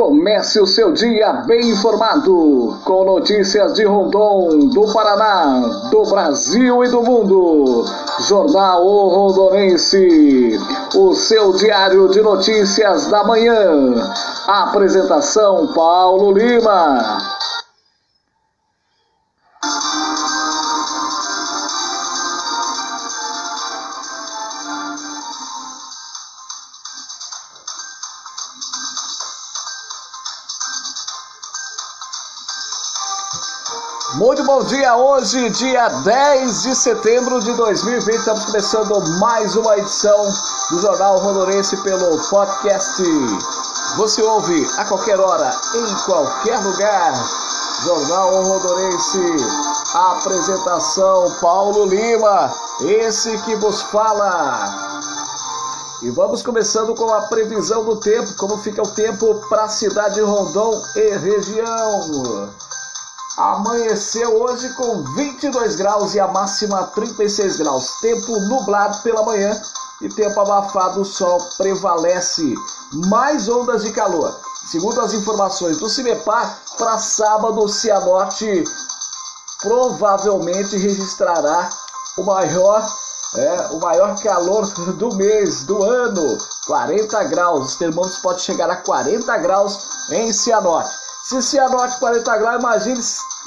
Comece o seu dia bem informado com notícias de Rondon, do Paraná, do Brasil e do mundo. Jornal o Rondonense, o seu diário de notícias da manhã. Apresentação Paulo Lima. Muito bom dia, hoje, dia 10 de setembro de 2020, estamos começando mais uma edição do Jornal Rondonense pelo podcast. Você ouve a qualquer hora, em qualquer lugar. Jornal Rondonense, apresentação Paulo Lima, esse que vos fala. E vamos começando com a previsão do tempo, como fica o tempo para a cidade de Rondon e região. Amanheceu hoje com 22 graus e a máxima 36 graus. Tempo nublado pela manhã e tempo abafado, o sol prevalece. Mais ondas de calor. Segundo as informações do CIMEPAR, para sábado, o Cianorte provavelmente registrará o maior, é, o maior calor do mês, do ano. 40 graus. Os termômetros podem chegar a 40 graus em Cianorte. Se Cianorte 40 graus, imagine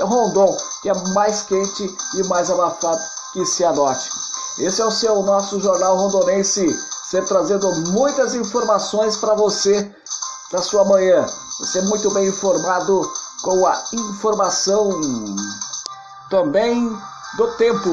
Rondon, que é mais quente e mais abafado que Cianorte. Esse é o seu nosso jornal rondonense, sempre trazendo muitas informações para você na sua manhã. Você é muito bem informado com a informação também do tempo.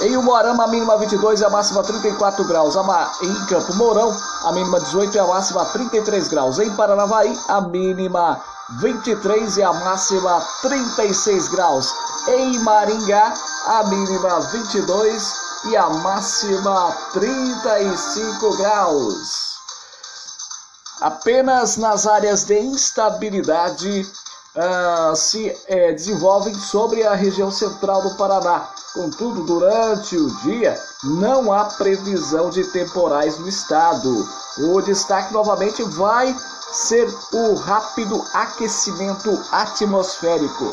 Em Umuarama, a mínima 22 e a máxima 34 graus. Em Campo Mourão, a mínima 18 e a máxima 33 graus. Em Paranavaí, a mínima 23 e a máxima 36 graus. Em Maringá, a mínima 22 e a máxima 35 graus. Apenas nas áreas de instabilidade uh, se é, desenvolvem sobre a região central do Paraná. Contudo, durante o dia não há previsão de temporais no estado. O destaque novamente vai ser o rápido aquecimento atmosférico.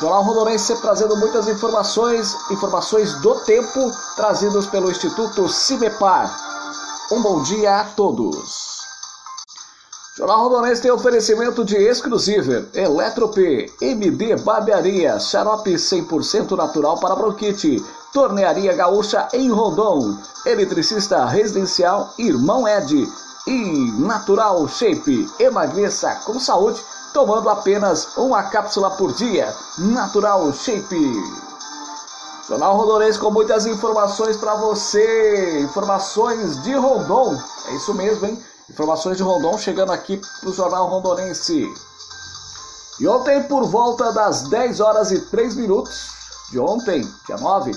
Jornal Rondonense trazendo muitas informações, informações do tempo trazidas pelo Instituto Cimepar. Um bom dia a todos. Jornal Rondonense tem oferecimento de exclusivo Eletrop, MD Barbearia, xarope 100% natural para bronquite, Tornearia Gaúcha em Rondon, Eletricista Residencial Irmão Ed, e Natural Shape. Emagreça com saúde tomando apenas uma cápsula por dia. Natural Shape. Jornal Rondonense com muitas informações para você. Informações de Rondon. É isso mesmo, hein? Informações de Rondon chegando aqui pro Jornal Rondonense. E ontem, por volta das 10 horas e 3 minutos de ontem, dia 9,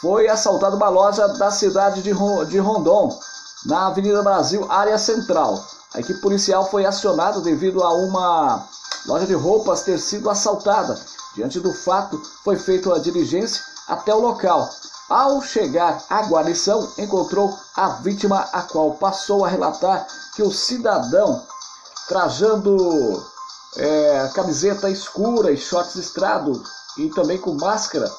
foi assaltada uma loja da cidade de Rondon na Avenida Brasil, área central. A equipe policial foi acionada devido a uma loja de roupas ter sido assaltada. Diante do fato, foi feita a diligência até o local. Ao chegar à guarnição, encontrou a vítima, a qual passou a relatar que o cidadão, trajando é, camiseta escura e shorts estrado e também com máscara,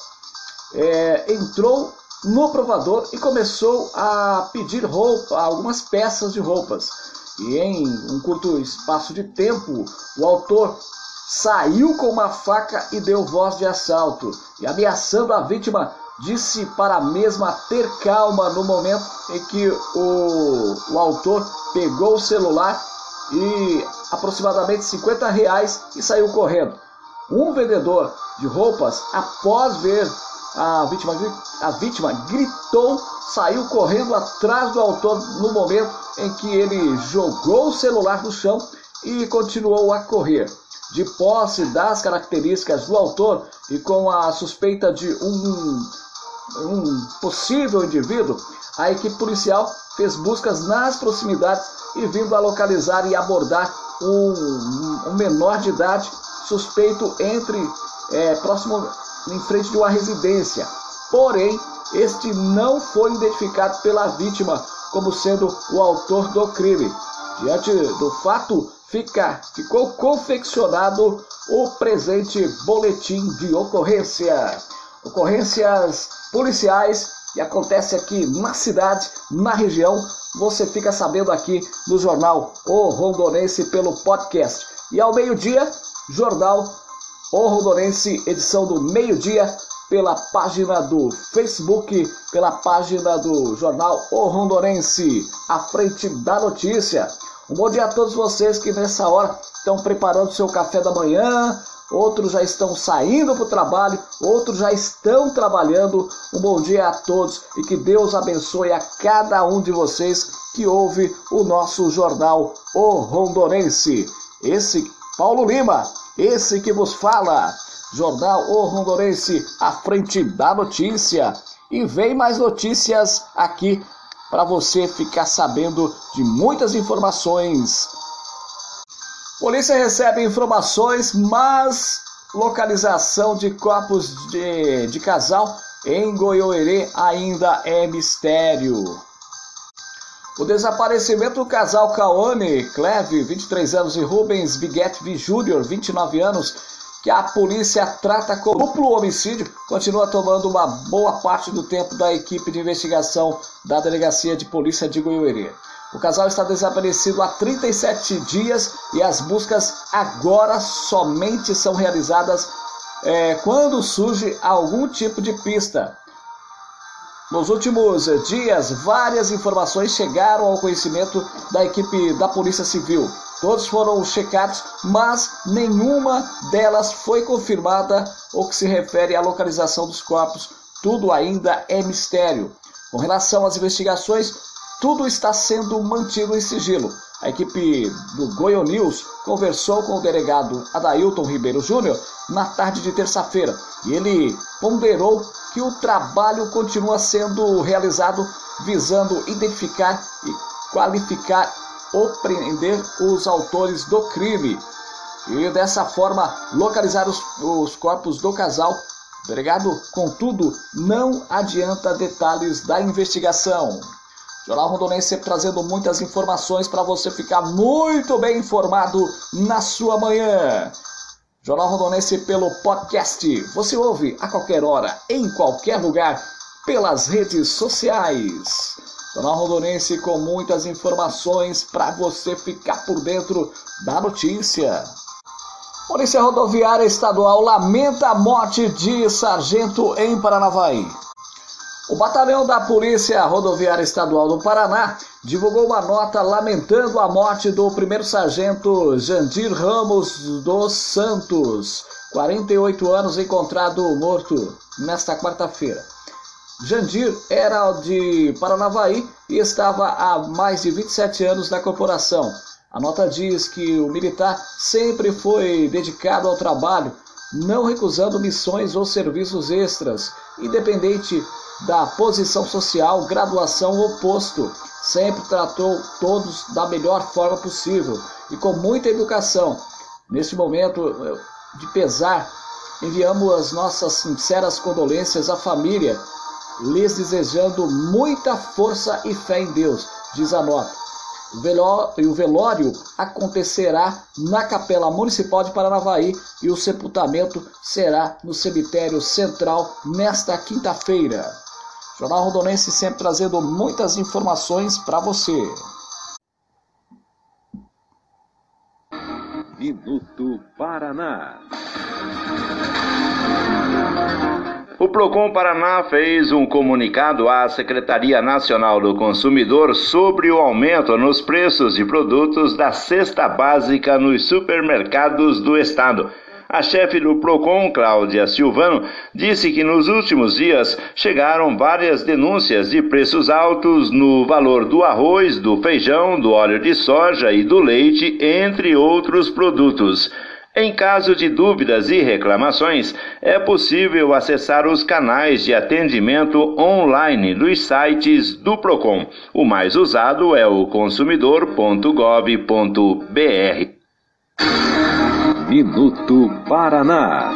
é, entrou no provador e começou a pedir roupa, algumas peças de roupas. E em um curto espaço de tempo, o autor saiu com uma faca e deu voz de assalto. E ameaçando a vítima, disse para a mesma ter calma no momento em que o, o autor pegou o celular e aproximadamente 50 reais e saiu correndo. Um vendedor de roupas, após ver a vítima, a vítima gritou, saiu correndo atrás do autor no momento em que ele jogou o celular no chão e continuou a correr. De posse das características do autor e com a suspeita de um, um possível indivíduo, a equipe policial fez buscas nas proximidades e vindo a localizar e abordar um, um menor de idade suspeito entre é, próximo em frente de uma residência. Porém, este não foi identificado pela vítima como sendo o autor do crime. Diante do fato, fica, ficou confeccionado o presente boletim de ocorrência. Ocorrências policiais que acontece aqui na cidade, na região, você fica sabendo aqui no jornal O Rondonense pelo podcast. E ao meio-dia, jornal O Rondonense, edição do meio-dia, pela página do Facebook, pela página do jornal O Rondonense, à frente da notícia. Um bom dia a todos vocês que nessa hora estão preparando seu café da manhã, outros já estão saindo para o trabalho, outros já estão trabalhando. Um bom dia a todos e que Deus abençoe a cada um de vocês que ouve o nosso jornal O Rondonense. Esse Paulo Lima, esse que vos fala, jornal O Rondonense à frente da notícia. E vem mais notícias aqui para você ficar sabendo de muitas informações Polícia recebe informações, mas localização de corpos de, de casal em Goiôerê ainda é mistério. O desaparecimento do casal Cauane Cleve, 23 anos, e Rubens Biguete V. Júnior, 29 anos, que a polícia trata como duplo homicídio, continua tomando uma boa parte do tempo da equipe de investigação da Delegacia de Polícia de Goiôerê. O casal está desaparecido há 37 dias e as buscas agora somente são realizadas é, quando surge algum tipo de pista. Nos últimos dias, várias informações chegaram ao conhecimento da equipe da Polícia Civil. Todos foram checados, mas nenhuma delas foi confirmada ou que se refere à localização dos corpos. Tudo ainda é mistério. Com relação às investigações, tudo está sendo mantido em sigilo. A equipe do Goiô News conversou com o delegado Adailton Ribeiro Júnior na tarde de terça-feira e ele ponderou que o trabalho continua sendo realizado visando identificar e qualificar ou prender os autores do crime e dessa forma localizar os, os corpos do casal. Delegado, contudo, não adianta detalhes da investigação. Jornal Rondonense sempre trazendo muitas informações para você ficar muito bem informado na sua manhã. Jornal Rondonense pelo podcast. Você ouve a qualquer hora, em qualquer lugar, pelas redes sociais. Jornal Rondonense com muitas informações para você ficar por dentro da notícia. Polícia Rodoviária Estadual lamenta a morte de sargento em Paranavaí. O batalhão da Polícia Rodoviária Estadual do Paraná divulgou uma nota lamentando a morte do primeiro sargento Jandir Ramos dos Santos, 48 anos, encontrado morto nesta quarta-feira. Jandir era de Paranavaí e estava há mais de 27 anos na corporação. A nota diz que o militar sempre foi dedicado ao trabalho, não recusando missões ou serviços extras, independente da posição social, graduação ou posto. Sempre tratou todos da melhor forma possível e com muita educação. Neste momento de pesar, enviamos as nossas sinceras condolências à família, lhes desejando muita força e fé em Deus, diz a nota. O velório acontecerá na Capela Municipal de Paranavaí e o sepultamento será no cemitério central nesta quinta-feira. Jornal Rondonense sempre trazendo muitas informações para você. Minuto Paraná. O Procon Paraná fez um comunicado à Secretaria Nacional do Consumidor sobre o aumento nos preços de produtos da cesta básica nos supermercados do estado. A chefe do PROCON, Cláudia Silvano, disse que nos últimos dias chegaram várias denúncias de preços altos no valor do arroz, do feijão, do óleo de soja e do leite, entre outros produtos. Em caso de dúvidas e reclamações, é possível acessar os canais de atendimento online dos sites do Procon. O mais usado é o consumidor.gov.br. Minuto Paraná.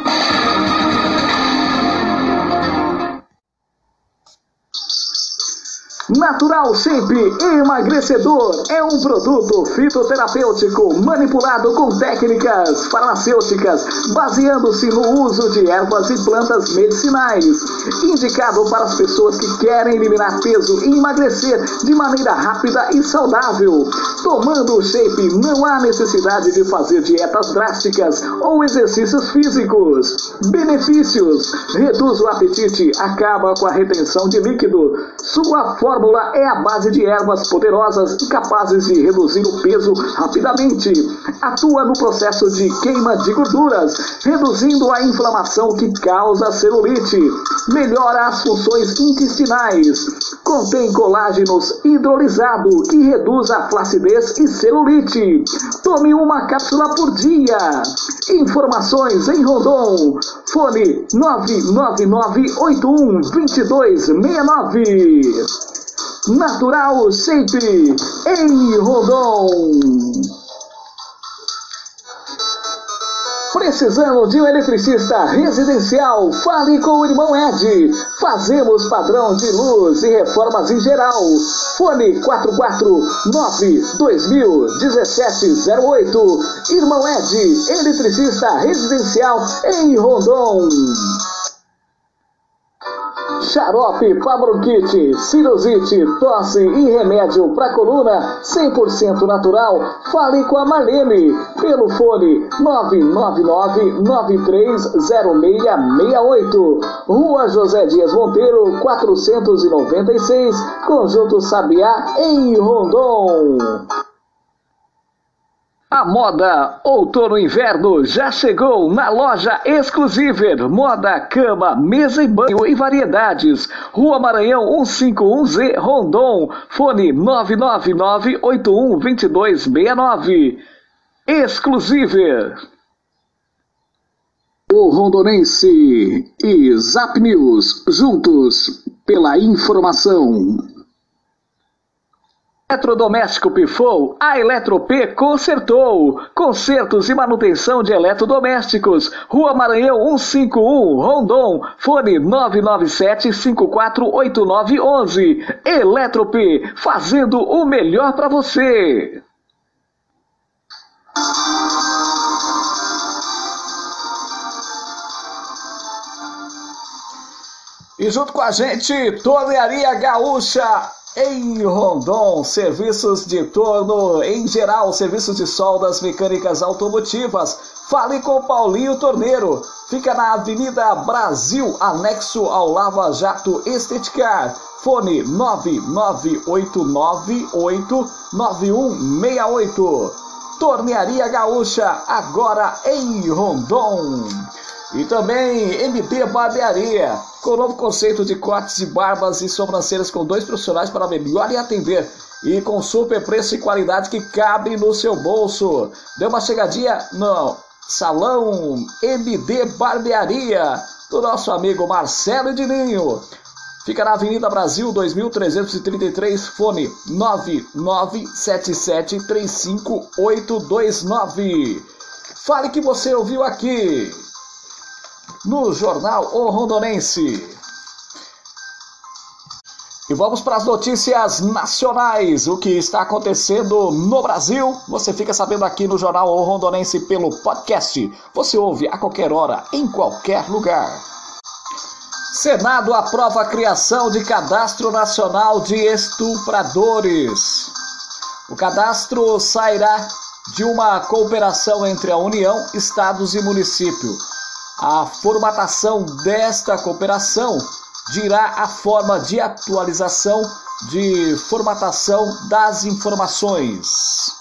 Natural Shape Emagrecedor é um produto fitoterapêutico manipulado com técnicas farmacêuticas, baseando-se no uso de ervas e plantas medicinais. Indicado para as pessoas que querem eliminar peso e emagrecer de maneira rápida e saudável. Tomando o Shape, não há necessidade de fazer dietas drásticas ou exercícios físicos. Benefícios: reduz o apetite, acaba com a retenção de líquido. Sua fórmula é a base de ervas poderosas e capazes de reduzir o peso rapidamente. Atua no processo de queima de gorduras, reduzindo a inflamação que causa celulite. Melhora as funções intestinais. Contém colágenos hidrolisado que reduz a flacidez e celulite. Tome uma cápsula por dia. Informações em Rondon. Fone 999812269. Natural Shape em Rondon. Precisando de um eletricista residencial? Fale com o irmão Ed. Fazemos padrão de luz e reformas em geral. Fone 449-2017-08. Irmão Ed, eletricista residencial em Rondon. Xarope para bronquite, sinusite, tosse e remédio para coluna 100% natural. Fale com a Marlene pelo fone 999-930668. Rua José Dias Monteiro, 496, Conjunto Sabiá, em Rondon. A moda outono inverno já chegou na loja Exclusiver. Moda, cama, mesa e banho e variedades. Rua Maranhão 151Z, Rondon. Fone 999-812269. Exclusiver. O Rondonense e Zap News juntos pela informação. Eletrodoméstico pifou, a Eletrop consertou. Consertos e manutenção de eletrodomésticos. Rua Maranhão 151, Rondon. Fone 997-548911. Eletrop, fazendo o melhor para você. E junto com a gente, Tornearia Gaúcha em Rondon, serviços de torno em geral, serviços de soldas mecânicas automotivas. Fale com Paulinho Torneiro. Fica na Avenida Brasil, anexo ao Lava Jato Esteticar. Fone 998989168. Tornearia Gaúcha, agora em Rondon. E também MD Barbearia, com o novo conceito de cortes de barbas e sobrancelhas com dois profissionais para melhor lhe atender. E com super preço e qualidade que cabe no seu bolso. Deu uma chegadinha no Salão MD Barbearia, do nosso amigo Marcelo Edininho. Fica na Avenida Brasil 2333, fone 997735829. Fale que você ouviu aqui no Jornal O Rondonense. E vamos para as notícias nacionais. O que está acontecendo no Brasil, você fica sabendo aqui no Jornal O Rondonense pelo podcast. Você ouve a qualquer hora, em qualquer lugar. Senado aprova a criação de Cadastro Nacional de Estupradores. O cadastro sairá de uma cooperação entre a União, estados e município. A formatação desta cooperação dirá a forma de atualização de formatação das informações.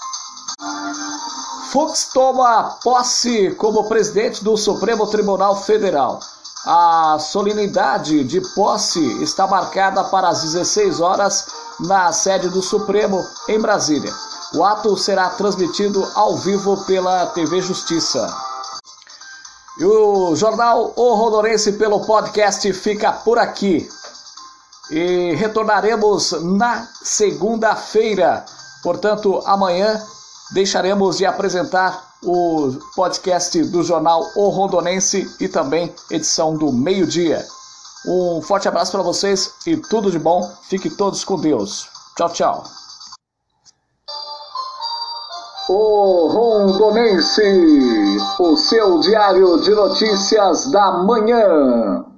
Fux toma posse como presidente do Supremo Tribunal Federal. A solenidade de posse está marcada para as 16 horas na sede do Supremo em Brasília. O ato será transmitido ao vivo pela TV Justiça. E o Jornal O Rondonense pelo podcast fica por aqui. E retornaremos na segunda-feira. Portanto, amanhã deixaremos de apresentar o podcast do jornal O Rondonense e também edição do meio-dia. Um forte abraço para vocês e tudo de bom. Fiquem todos com Deus. Tchau, tchau. O Rondonense, o seu diário de notícias da manhã.